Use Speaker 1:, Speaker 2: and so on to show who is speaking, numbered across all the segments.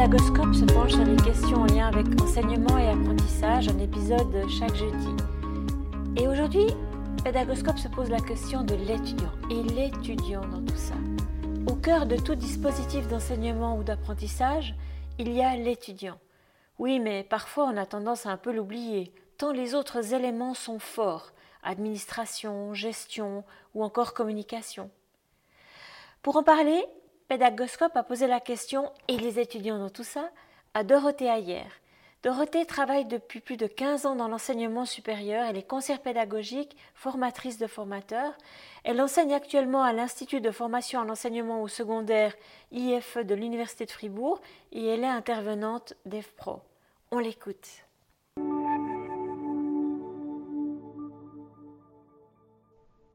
Speaker 1: Pédagoscope se penche sur les questions en lien avec enseignement et apprentissage, un épisode chaque jeudi. Et aujourd'hui, Pédagoscope se pose la question de l'étudiant et l'étudiant dans tout ça. Au cœur de tout dispositif d'enseignement ou d'apprentissage, il y a l'étudiant. Oui, mais parfois on a tendance à un peu l'oublier, tant les autres éléments sont forts administration, gestion ou encore communication. Pour en parler, Pédagoscope a posé la question et les étudiants dans tout ça à Dorothée Ayer. Dorothée travaille depuis plus de 15 ans dans l'enseignement supérieur. Elle est conseillère pédagogique, formatrice de formateurs. Elle enseigne actuellement à l'Institut de formation en enseignement au secondaire IFE de l'Université de Fribourg et elle est intervenante d'EFPRO. On l'écoute.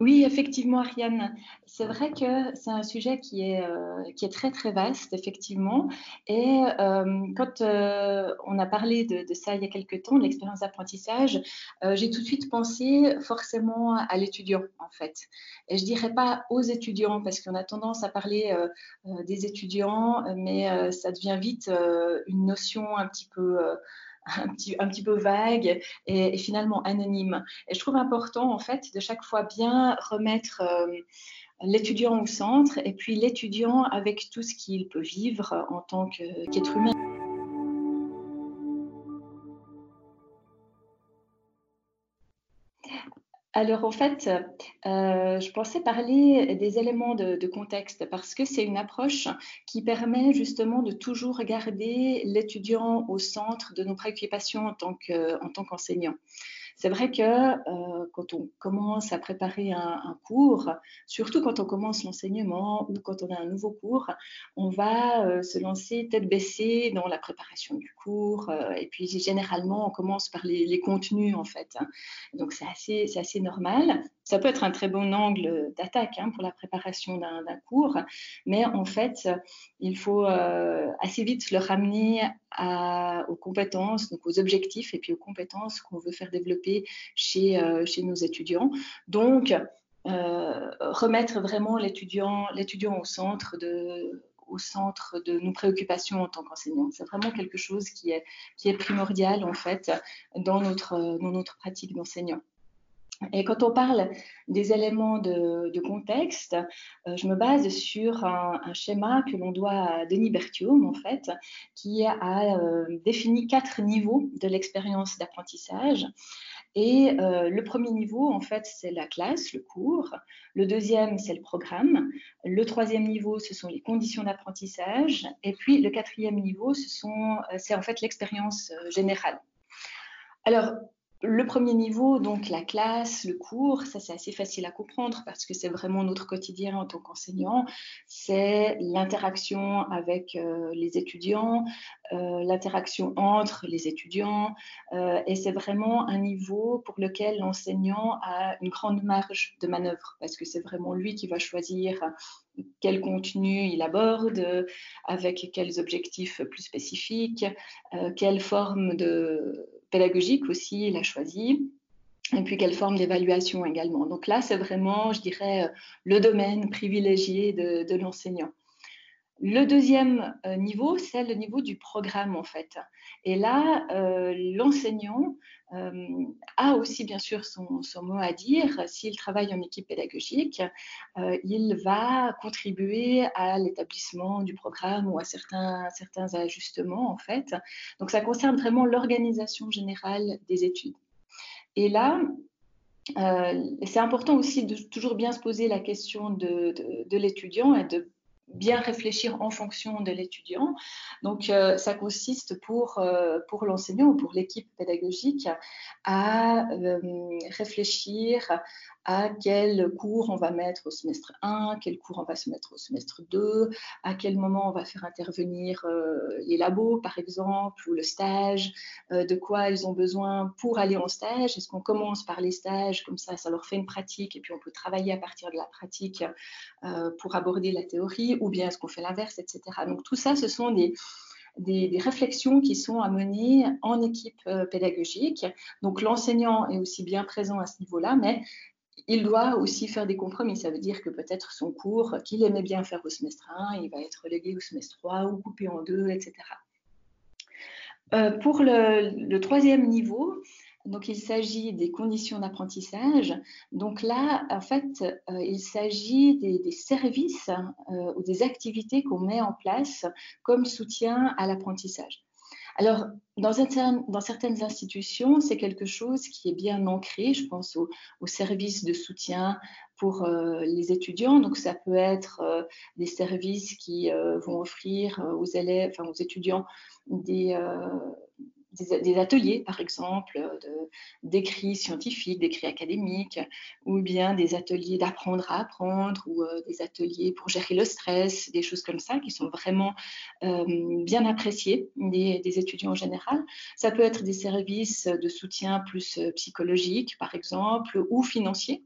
Speaker 2: Oui, effectivement, Ariane. C'est vrai que c'est un sujet qui est, euh, qui est très, très vaste, effectivement. Et euh, quand euh, on a parlé de, ça il y a quelques temps, de l'expérience d'apprentissage, j'ai tout de suite pensé forcément à l'étudiant, en fait. Et je dirais pas aux étudiants, parce qu'on a tendance à parler des étudiants, mais ça devient vite une notion un petit peu un petit, un petit peu vague et, finalement anonyme. Et je trouve important, en fait, de chaque fois bien remettre euh, l'étudiant au centre et puis l'étudiant avec tout ce qu'il peut vivre en tant qu'être humain. Alors en fait, euh, je pensais parler des éléments de, contexte parce que c'est une approche qui permet justement de toujours garder l'étudiant au centre de nos préoccupations en tant qu'enseignant. C'est vrai que euh, quand on commence à préparer un, cours, surtout quand on commence l'enseignement ou quand on a un nouveau cours, on va euh, se lancer tête baissée dans la préparation du cours. Euh, et puis généralement, on commence par les, contenus en fait. Hein. Donc c'est assez, assez normal. Ça peut être un très bon angle d'attaque hein, pour la préparation d'un cours, mais en fait, il faut assez vite le ramener aux compétences, donc aux objectifs et puis aux compétences qu'on veut faire développer chez, euh, nos étudiants. Donc, euh, remettre vraiment l'étudiant, au centre de nos préoccupations en tant qu'enseignant. C'est vraiment quelque chose qui est, qui est primordial en fait dans notre, dans notre pratique d'enseignant. Et quand on parle des éléments de, contexte, euh, je me base sur un, schéma que l'on doit à Denis Berthiaume, en fait, qui a euh, défini quatre niveaux de l'expérience d'apprentissage. Et euh, le premier niveau, en fait, c'est la classe, le cours. Le deuxième, c'est le programme. Le troisième niveau, ce sont les conditions d'apprentissage. Et puis, le quatrième niveau, c'est en fait l'expérience générale. Alors, le premier niveau, donc la classe, le cours, ça c'est assez facile à comprendre parce que c'est vraiment notre quotidien en tant qu'enseignant. C'est l'interaction avec euh, les étudiants, euh, l'interaction entre les étudiants, euh, et c'est vraiment un niveau pour lequel l'enseignant a une grande marge de manœuvre parce que c'est vraiment lui qui va choisir quel contenu il aborde, avec quels objectifs plus spécifiques, quelle forme de pédagogique aussi, il a choisi. Et puis, quelle forme d'évaluation également. Donc là, c'est vraiment, je dirais, le domaine privilégié de, l'enseignant. Le deuxième euh, niveau, c'est le niveau du programme, en fait. Et là, euh, l'enseignant euh, a aussi, bien sûr, son, mot à dire. S'il travaille en équipe pédagogique, il va contribuer à l'établissement du programme ou à certains, ajustements, en fait. Donc, ça concerne vraiment l'organisation générale des études. Et là, c'est important aussi de toujours bien se poser la question de, de l'étudiant et de bien réfléchir en fonction de l'étudiant. Donc, euh, ça consiste pour, euh, pour l'enseignant ou pour l'équipe pédagogique à euh, réfléchir à quel cours on va mettre au semestre 1, quel cours on va se mettre au semestre 2, à quel moment on va faire intervenir les labos, par exemple, ou le stage, de quoi ils ont besoin pour aller en stage. Est-ce qu'on commence par les stages, comme ça, ça leur fait une pratique, et puis on peut travailler à partir de la pratique pour aborder la théorie ou bien est-ce qu'on fait l'inverse, etc. Donc tout ça, ce sont des, des, réflexions qui sont à mener en équipe euh, pédagogique. Donc l'enseignant est aussi bien présent à ce niveau-là, mais il doit aussi faire des compromis. Ça veut dire que peut-être son cours qu'il aimait bien faire au semestre 1, il va être relégué au semestre 3 ou coupé en deux, etc. Pour le, troisième niveau, donc, il s'agit des conditions d'apprentissage. Donc là, en fait, il s'agit des, services ou des activités qu'on met en place comme soutien à l'apprentissage. Alors, dans, certaines institutions, c'est quelque chose qui est bien ancré. Je pense aux services de soutien pour euh, les étudiants. Donc, ça peut être euh, des services qui euh, vont offrir aux élèves, enfin aux étudiants, des, des, ateliers, par exemple, d'écrits scientifiques, d'écrits académiques, ou bien des ateliers d'apprendre à apprendre, ou euh, des ateliers pour gérer le stress, des choses comme ça qui sont vraiment euh, bien appréciés des, étudiants en général. Ça peut être des services de soutien plus euh, psychologique, par exemple, ou financiers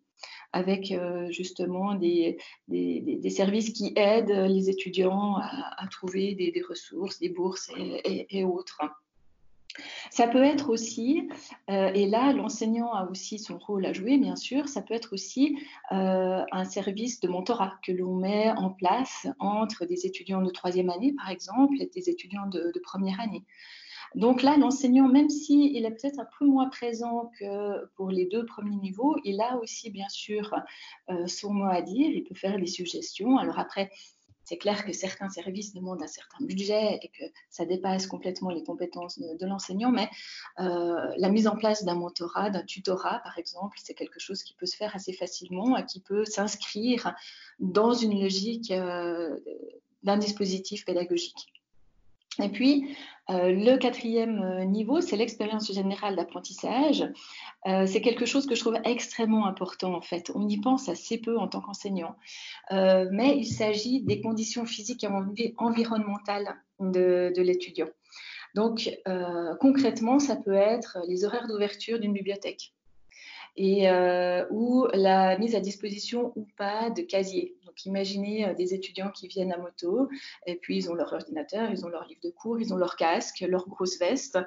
Speaker 2: avec justement des, services qui aident les étudiants à, trouver des, ressources, des bourses et autres. Ça peut être aussi, euh, et là l'enseignant a aussi son rôle à jouer bien sûr, ça peut être aussi euh, un service de mentorat que l'on met en place entre des étudiants de troisième année par exemple et des étudiants de, première année. Donc là, l'enseignant, même s'il est peut-être un peu moins présent que pour les deux premiers niveaux, il a aussi bien sûr euh, son mot à dire, il peut faire des suggestions. Alors après, c'est clair que certains services demandent un certain budget et que ça dépasse complètement les compétences de, l'enseignant, mais euh, la mise en place d'un mentorat, d'un tutorat, par exemple, c'est quelque chose qui peut se faire assez facilement et qui peut s'inscrire dans une logique euh, d'un dispositif pédagogique. Et puis, euh, le quatrième euh, niveau, c'est l'expérience générale d'apprentissage. Euh, c'est quelque chose que je trouve extrêmement important en fait. On y pense assez peu en tant qu'enseignant, mais il s'agit des conditions physiques et environnementales de, de l'étudiant. Donc, concrètement, ça peut être les horaires d'ouverture d'une bibliothèque et ou la mise à disposition ou pas de casiers. Donc imaginez euh, des étudiants qui viennent à moto, et puis ils ont leur ordinateur, ils ont leur livre de cours, ils ont leur casque, leur grosse veste,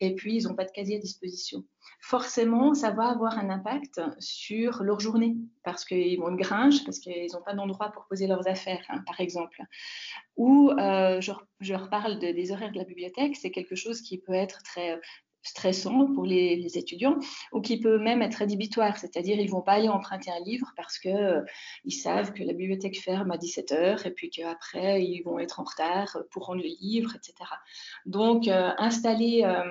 Speaker 2: et puis ils n'ont pas de casier à disposition. Forcément, ça va avoir un impact sur leur journée, parce qu'ils vont une gringe, parce qu'ils n'ont pas d'endroit pour poser leurs affaires, hein, par exemple. Ou euh, je, je, reparle des horaires de la bibliothèque, c'est quelque chose qui peut être très stressant pour les, étudiants ou qui peut même être rédhibitoire, c'est-à-dire ils vont pas aller emprunter un livre parce que euh, ils savent que la bibliothèque ferme à 17h et puis qu'après ils vont être en retard pour rendre le livre, etc. Donc euh, installer euh,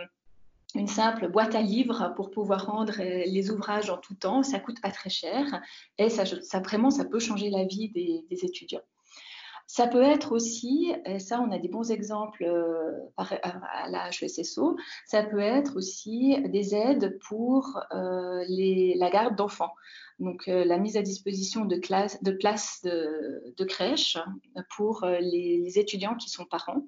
Speaker 2: une simple boîte à livres pour pouvoir rendre les ouvrages en tout temps, ça coûte pas très cher et ça, ça vraiment ça peut changer la vie des étudiants. Ça peut être aussi, et ça on a des bons exemples euh, à la HESSO, ça peut être aussi des aides pour euh, la garde d'enfants. Donc euh, la mise à disposition de, places de, crèche pour les, étudiants qui sont parents.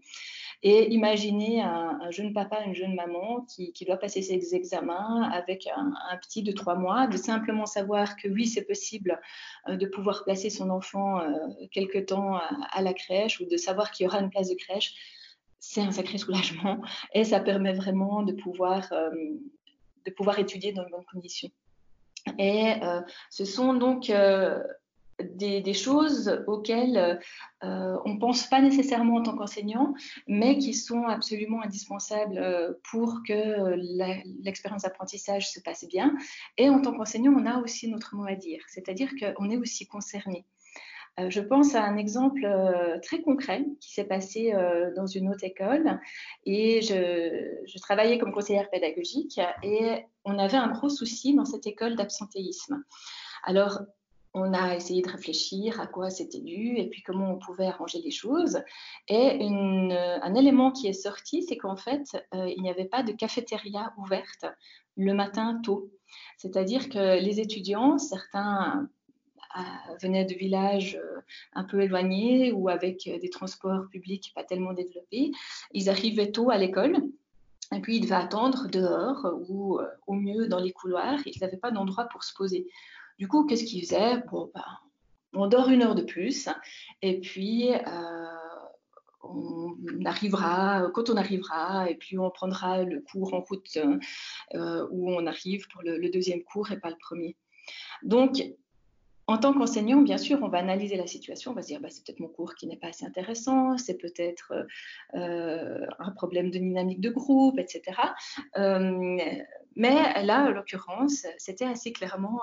Speaker 2: Et imaginez un, jeune papa, une jeune maman qui, doit passer ses examens avec un, petit de trois mois, de simplement savoir que oui, c'est possible euh, de pouvoir placer son enfant euh, quelque temps à, la crèche ou de savoir qu'il y aura une place de crèche. C'est un sacré soulagement et ça permet vraiment de pouvoir, euh, de pouvoir étudier dans de bonnes conditions. Et ce sont donc des, choses auxquelles euh, on ne pense pas nécessairement en tant qu'enseignant, mais qui sont absolument indispensables euh, pour que l'expérience d'apprentissage se passe bien. Et en tant qu'enseignant, on a aussi notre mot à dire, c'est-à-dire qu'on est aussi concerné. Euh, je pense à un exemple très concret qui s'est passé dans une autre école et je, je, travaillais comme conseillère pédagogique et on avait un gros souci dans cette école d'absentéisme. Alors, on a essayé de réfléchir à quoi c'était dû et puis comment on pouvait arranger les choses. Et un élément qui est sorti, c'est qu'en fait, euh, il n'y avait pas de cafétéria ouverte le matin tôt. C'est-à-dire que les étudiants, certains euh, venaient de villages euh, un peu éloignés ou avec des transports publics pas tellement développés, ils arrivaient tôt à l'école. Et puis, ils devaient attendre dehors ou au mieux dans les couloirs. Ils n'avaient pas d'endroit pour se poser. Du coup, qu'est-ce qu'il faisait? Bon, ben, On dort une heure de plus et puis euh, on arrivera, quand on arrivera, et puis on prendra le cours en route euh, où on arrive pour le, deuxième cours et pas le premier. Donc, en tant qu'enseignant, bien sûr, on va analyser la situation, on va se dire bah, c'est peut-être mon cours qui n'est pas assez intéressant, c'est peut-être euh, un problème de dynamique de groupe, etc. Mais là, en l'occurrence, c'était assez clairement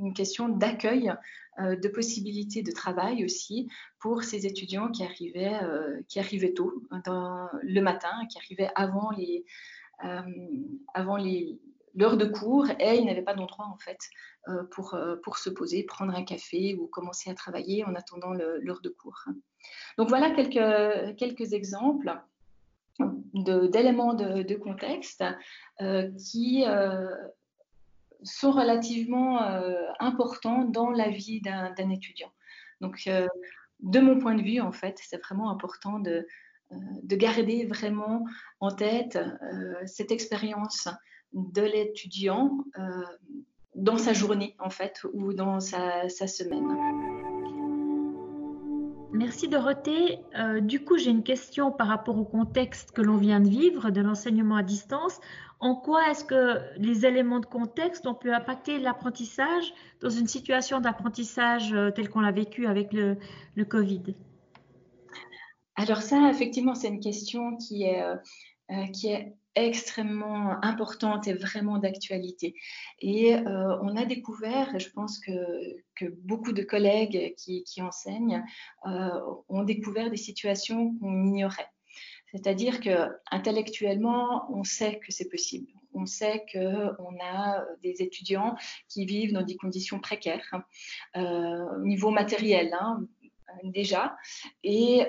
Speaker 2: une question d'accueil, euh, de possibilités de travail aussi pour ces étudiants qui arrivaient, qui arrivaient tôt, le matin, qui arrivaient avant les, les, l'heure de cours et il n'avait pas d'endroit en fait euh, pour, euh, se poser, prendre un café ou commencer à travailler en attendant l'heure de cours. Donc voilà quelques, exemples d'éléments de, contexte euh, qui sont relativement importants dans la vie d'un étudiant. Donc de mon point de vue, en fait, c'est vraiment important de, de garder vraiment en tête cette expérience de l'étudiant euh, dans sa journée en fait ou dans sa, semaine.
Speaker 1: Merci Dorothée. Euh, du coup, j'ai une question par rapport au contexte que l'on vient de vivre de l'enseignement à distance. En quoi est-ce que les éléments de contexte ont pu impacter l'apprentissage dans une situation d'apprentissage euh, telle qu'on l'a vécu avec le, Covid?
Speaker 2: Alors ça, effectivement, c'est une question qui est, qui est extrêmement importante et vraiment d'actualité. Et euh, on a découvert, et je pense que, beaucoup de collègues qui, qui enseignent euh, ont découvert des situations qu'on ignorait. C'est-à-dire que intellectuellement, on sait que c'est possible. On sait qu'on a des étudiants qui vivent dans des conditions précaires, euh, au niveau matériel hein, déjà, et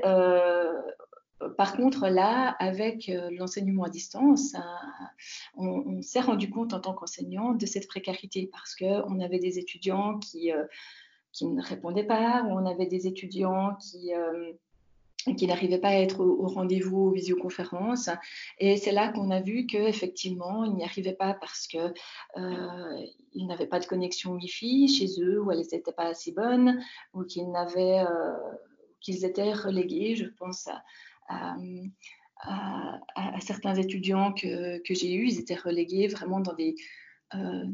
Speaker 2: par contre, là, avec euh, l'enseignement à distance, on, s'est rendu compte en tant qu'enseignant de cette précarité parce qu'on avait des étudiants qui, euh, qui ne répondaient pas, on avait des étudiants qui, euh, n'arrivaient pas à être au, rendez-vous aux visioconférences. Et c'est là qu'on a vu qu'effectivement, ils n'y arrivaient pas parce qu'ils ils n'avaient pas de connexion Wi-Fi chez eux, ou elles n'étaient pas assez bonnes, ou qu'ils étaient relégués, je pense, à, à, certains étudiants que, que j'ai eus. Ils étaient relégués vraiment dans des, euh,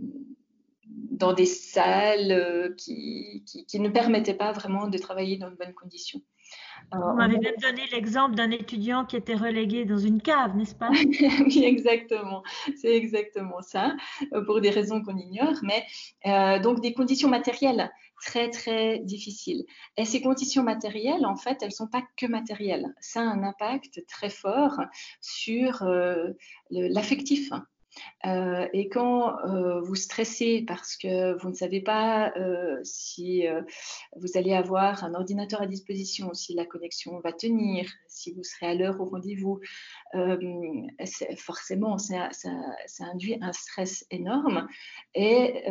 Speaker 2: dans des salles euh, qui, qui, ne permettaient pas vraiment de travailler dans de bonnes conditions.
Speaker 1: Vous m'avez même donné l'exemple d'un étudiant qui était relégué dans une cave, n'est-ce pas?
Speaker 2: Oui, exactement. C'est exactement ça, euh, pour des raisons qu'on ignore. Mais donc des conditions matérielles très très difficile. Et ces conditions matérielles, en fait, elles ne sont pas que matérielles. Ça a un impact très fort sur euh, l'affectif. Euh, et quand euh, vous stressez parce que vous ne savez pas euh, si vous allez avoir un ordinateur à disposition, si la connexion va tenir, si vous serez à l'heure au rendez-vous, forcément, ça, ça, induit un stress énorme. Et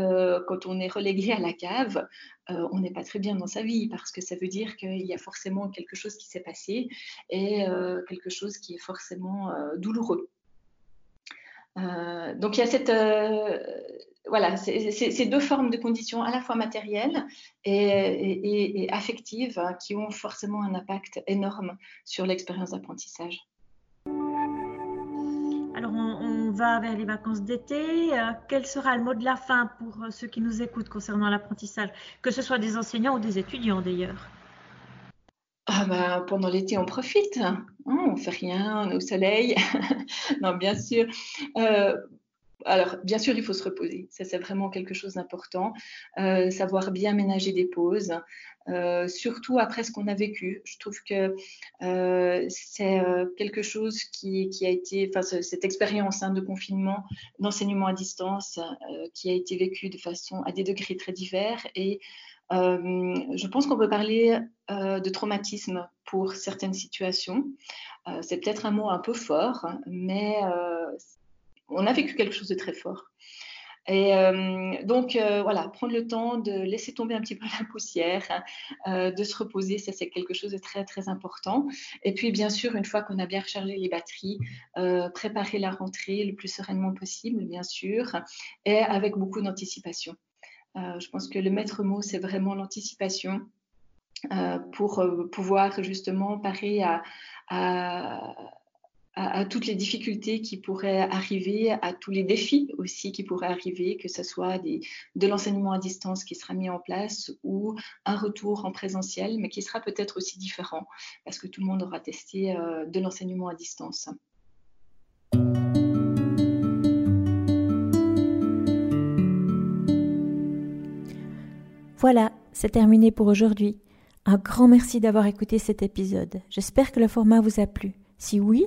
Speaker 2: quand on est relégué à la cave, on n'est pas très bien dans sa vie parce que ça veut dire qu'il y a forcément quelque chose qui s'est passé et quelque chose qui est forcément douloureux. Euh, donc il y a cette, euh, voilà, ces deux formes de conditions à la fois matérielles et, affectives hein, qui ont forcément un impact énorme sur l'expérience d'apprentissage.
Speaker 1: Alors on, va vers les vacances d'été. Euh, quel sera le mot de la fin pour ceux qui nous écoutent concernant l'apprentissage, que ce soit des enseignants ou des étudiants d'ailleurs?
Speaker 2: Ah bah, pendant l'été, on profite. Hein, on fait rien, on est au soleil. non, bien sûr. Euh, alors, bien sûr, il faut se reposer. Ça, c'est vraiment quelque chose d'important. Euh, savoir bien ménager des pauses, euh, surtout après ce qu'on a vécu. Je trouve que c'est quelque chose qui, a été, enfin, cette expérience hein, de confinement, d'enseignement à distance, qui a été vécue de façon à des degrés très divers et euh, je pense qu'on peut parler euh, de traumatisme pour certaines situations. Euh, c'est peut-être un mot un peu fort, mais on a vécu quelque chose de très fort. Et donc, voilà, prendre le temps de laisser tomber un petit peu la poussière, de se reposer, ça c'est quelque chose de très, très important. Et puis, bien sûr, une fois qu'on a bien rechargé les batteries, préparer la rentrée le plus sereinement possible, bien sûr, et avec beaucoup d'anticipation. Euh, je pense que le maître mot, c'est vraiment l'anticipation euh, pour euh, pouvoir justement parer à, toutes les difficultés qui pourraient arriver, à tous les défis aussi qui pourraient arriver, que ce soit de l'enseignement à distance qui sera mis en place ou un retour en présentiel, mais qui sera peut-être aussi différent parce que tout le monde aura testé euh, de l'enseignement à distance.
Speaker 1: Voilà, c'est terminé pour aujourd'hui. Un grand merci d'avoir écouté cet épisode. J'espère que le format vous a plu. Si oui,